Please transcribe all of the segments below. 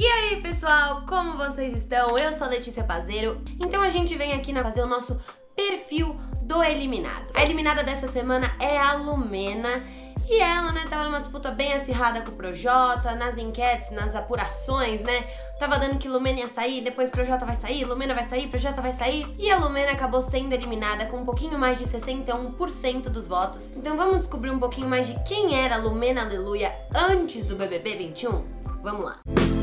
E aí, pessoal, como vocês estão? Eu sou a Letícia Pazeiro. Então a gente vem aqui fazer o nosso perfil do eliminado. A eliminada dessa semana é a Lumena. E ela, né, tava numa disputa bem acirrada com o Projota, nas enquetes, nas apurações, né? Tava dando que Lumena ia sair, depois Projota vai sair, Lumena vai sair, Projota vai sair. E a Lumena acabou sendo eliminada com um pouquinho mais de 61% dos votos. Então vamos descobrir um pouquinho mais de quem era a Lumena Aleluia antes do BBB 21? Vamos lá.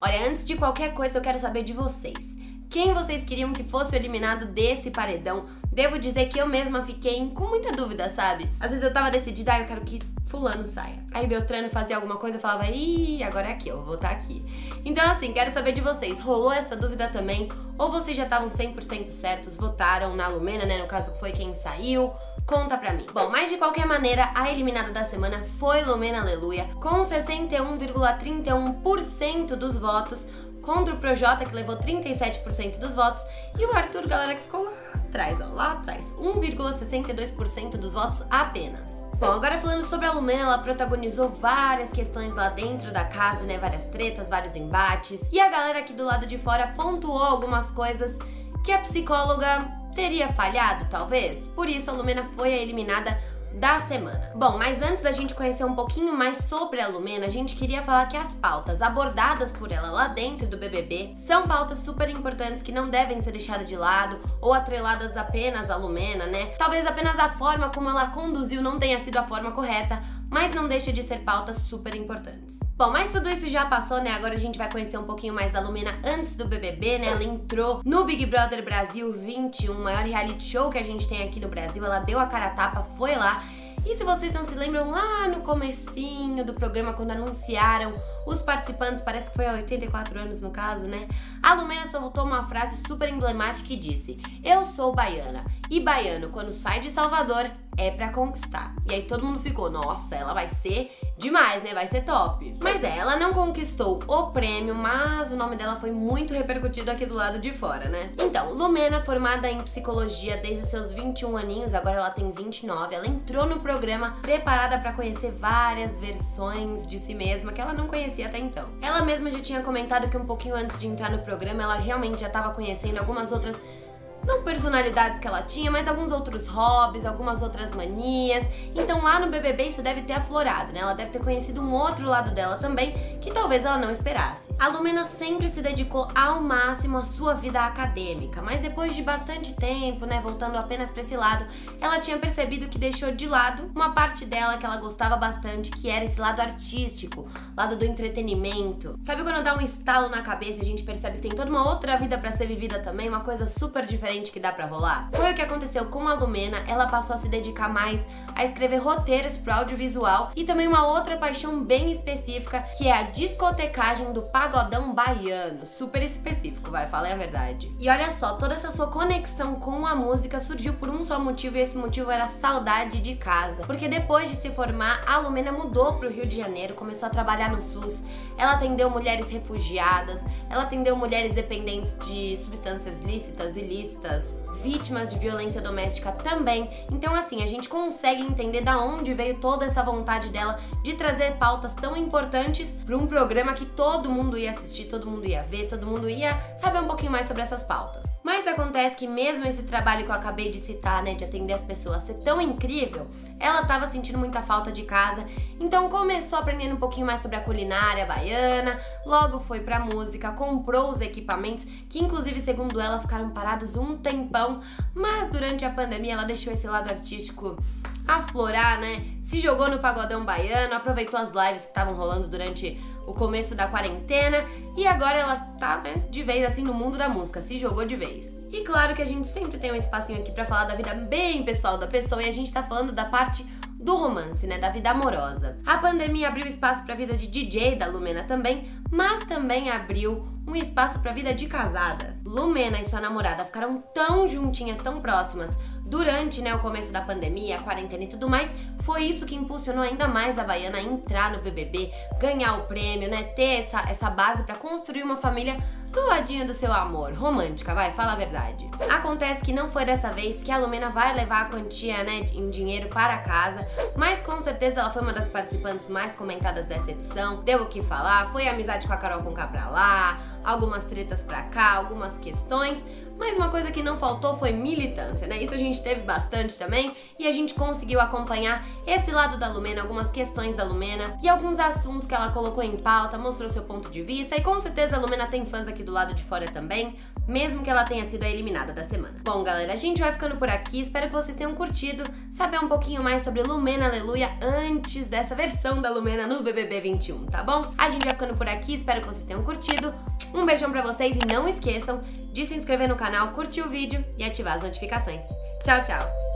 Olha, antes de qualquer coisa, eu quero saber de vocês. Quem vocês queriam que fosse eliminado desse paredão? Devo dizer que eu mesma fiquei com muita dúvida, sabe? Às vezes eu tava decidida, ah, eu quero que fulano saia. Aí Beltrano fazia alguma coisa e falava, ih, agora é aqui, eu vou votar aqui. Então assim, quero saber de vocês, rolou essa dúvida também? Ou vocês já estavam 100% certos, votaram na Lumena, né, no caso foi quem saiu? Conta pra mim. Bom, mas de qualquer maneira, a eliminada da semana foi Lumena Aleluia, com 61,31% dos votos, contra o Projota, que levou 37% dos votos, e o Arthur, galera, que ficou lá atrás, ó, lá atrás, 1,62% dos votos apenas. Bom, agora falando sobre a Lumena, ela protagonizou várias questões lá dentro da casa, né? Várias tretas, vários embates. E a galera aqui do lado de fora pontuou algumas coisas que a psicóloga teria falhado, talvez. Por isso a Lumena foi a eliminada da semana. Bom, mas antes da gente conhecer um pouquinho mais sobre a Lumena, a gente queria falar que as pautas abordadas por ela lá dentro do BBB são pautas super importantes que não devem ser deixadas de lado ou atreladas apenas à Lumena, né? Talvez apenas a forma como ela conduziu não tenha sido a forma correta, mas não deixa de ser pautas super importantes. Bom, mas tudo isso já passou, né? Agora a gente vai conhecer um pouquinho mais da Lumena antes do BBB, né? Ela entrou no Big Brother Brasil 21, maior reality show que a gente tem aqui no Brasil. Ela deu a cara a tapa, foi lá. E se vocês não se lembram lá no comecinho do programa quando anunciaram os participantes, parece que foi há 84 anos no caso, né? A Lumena soltou uma frase super emblemática e disse: "Eu sou baiana e baiano quando sai de Salvador é para conquistar". E aí todo mundo ficou: "Nossa, ela vai ser demais, né? Vai ser top. Mas é, ela não conquistou o prêmio, mas o nome dela foi muito repercutido aqui do lado de fora, né? Então, Lumena, formada em psicologia desde seus 21 aninhos, agora ela tem 29, ela entrou no programa preparada para conhecer várias versões de si mesma que ela não conhecia até então. Ela mesma já tinha comentado que um pouquinho antes de entrar no programa, ela realmente já estava conhecendo algumas outras não personalidades que ela tinha, mas alguns outros hobbies, algumas outras manias. Então lá no BBB isso deve ter aflorado, né? Ela deve ter conhecido um outro lado dela também que talvez ela não esperasse. A Lumena sempre se dedicou ao máximo à sua vida acadêmica, mas depois de bastante tempo, né, voltando apenas para esse lado, ela tinha percebido que deixou de lado uma parte dela que ela gostava bastante, que era esse lado artístico, lado do entretenimento. Sabe quando dá um estalo na cabeça e a gente percebe que tem toda uma outra vida para ser vivida também, uma coisa super diferente que dá para rolar? Foi o que aconteceu com a Lumena, ela passou a se dedicar mais a escrever roteiros pro audiovisual e também uma outra paixão bem específica, que é a discotecagem do pagodão baiano, super específico, vai, falar a verdade. E olha só, toda essa sua conexão com a música surgiu por um só motivo e esse motivo era saudade de casa. Porque depois de se formar, a Lumena mudou pro Rio de Janeiro, começou a trabalhar no SUS, ela atendeu mulheres refugiadas, ela atendeu mulheres dependentes de substâncias lícitas, ilícitas, vítimas de violência doméstica também. Então, assim, a gente consegue entender da onde veio toda essa vontade dela de trazer pautas tão importantes para um programa que todo mundo ia assistir, todo mundo ia ver, todo mundo ia saber um pouquinho mais sobre essas pautas. Mas acontece que mesmo esse trabalho que eu acabei de citar, né, de atender as pessoas ser tão incrível, ela estava sentindo muita falta de casa, então começou aprendendo um pouquinho mais sobre a culinária baiana, logo foi pra música, comprou os equipamentos, que inclusive, segundo ela, ficaram parados um tempão, mas durante a pandemia ela deixou esse lado artístico aflorar, né? Se jogou no pagodão baiano, aproveitou as lives que estavam rolando durante o começo da quarentena e agora ela tá, né, de vez assim no mundo da música, se jogou de vez. E claro que a gente sempre tem um espacinho aqui para falar da vida bem pessoal da pessoa e a gente tá falando da parte do romance, né, da vida amorosa. A pandemia abriu espaço para a vida de DJ da Lumena também, mas também abriu um espaço para a vida de casada. Lumena e sua namorada ficaram tão juntinhas, tão próximas durante né, o começo da pandemia, a quarentena e tudo mais, foi isso que impulsionou ainda mais a Baiana a entrar no BBB, ganhar o prêmio, né, ter essa, essa base para construir uma família do ladinho do seu amor. Romântica, vai, fala a verdade. Acontece que não foi dessa vez que a Lumena vai levar a quantia, né, em dinheiro para casa, mas com certeza ela foi uma das participantes mais comentadas dessa edição. Deu o que falar, foi amizade com a Carol com pra lá, algumas tretas pra cá, algumas questões. Mas uma coisa que não faltou foi militância, né? Isso a gente teve bastante também e a gente conseguiu acompanhar esse lado da Lumena, algumas questões da Lumena e alguns assuntos que ela colocou em pauta, mostrou seu ponto de vista e com certeza a Lumena tem fãs aqui do lado de fora também, mesmo que ela tenha sido a eliminada da semana. Bom, galera, a gente vai ficando por aqui. Espero que vocês tenham curtido saber um pouquinho mais sobre Lumena Aleluia antes dessa versão da Lumena no BBB 21, tá bom? A gente vai ficando por aqui. Espero que vocês tenham curtido. Um beijão pra vocês e não esqueçam de se inscrever no canal, curtir o vídeo e ativar as notificações. Tchau, tchau!